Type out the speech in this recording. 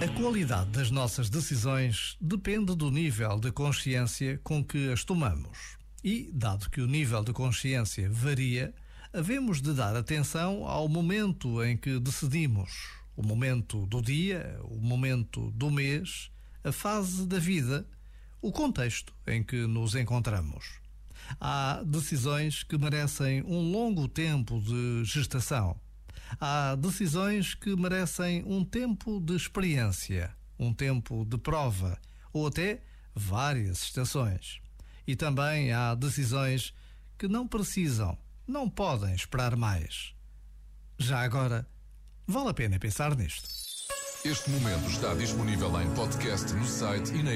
A qualidade das nossas decisões depende do nível de consciência com que as tomamos. E, dado que o nível de consciência varia, havemos de dar atenção ao momento em que decidimos, o momento do dia, o momento do mês, a fase da vida, o contexto em que nos encontramos. Há decisões que merecem um longo tempo de gestação. Há decisões que merecem um tempo de experiência, um tempo de prova ou até várias estações. E também há decisões que não precisam, não podem esperar mais. Já agora, vale a pena pensar nisto. Este momento está disponível em podcast no site e na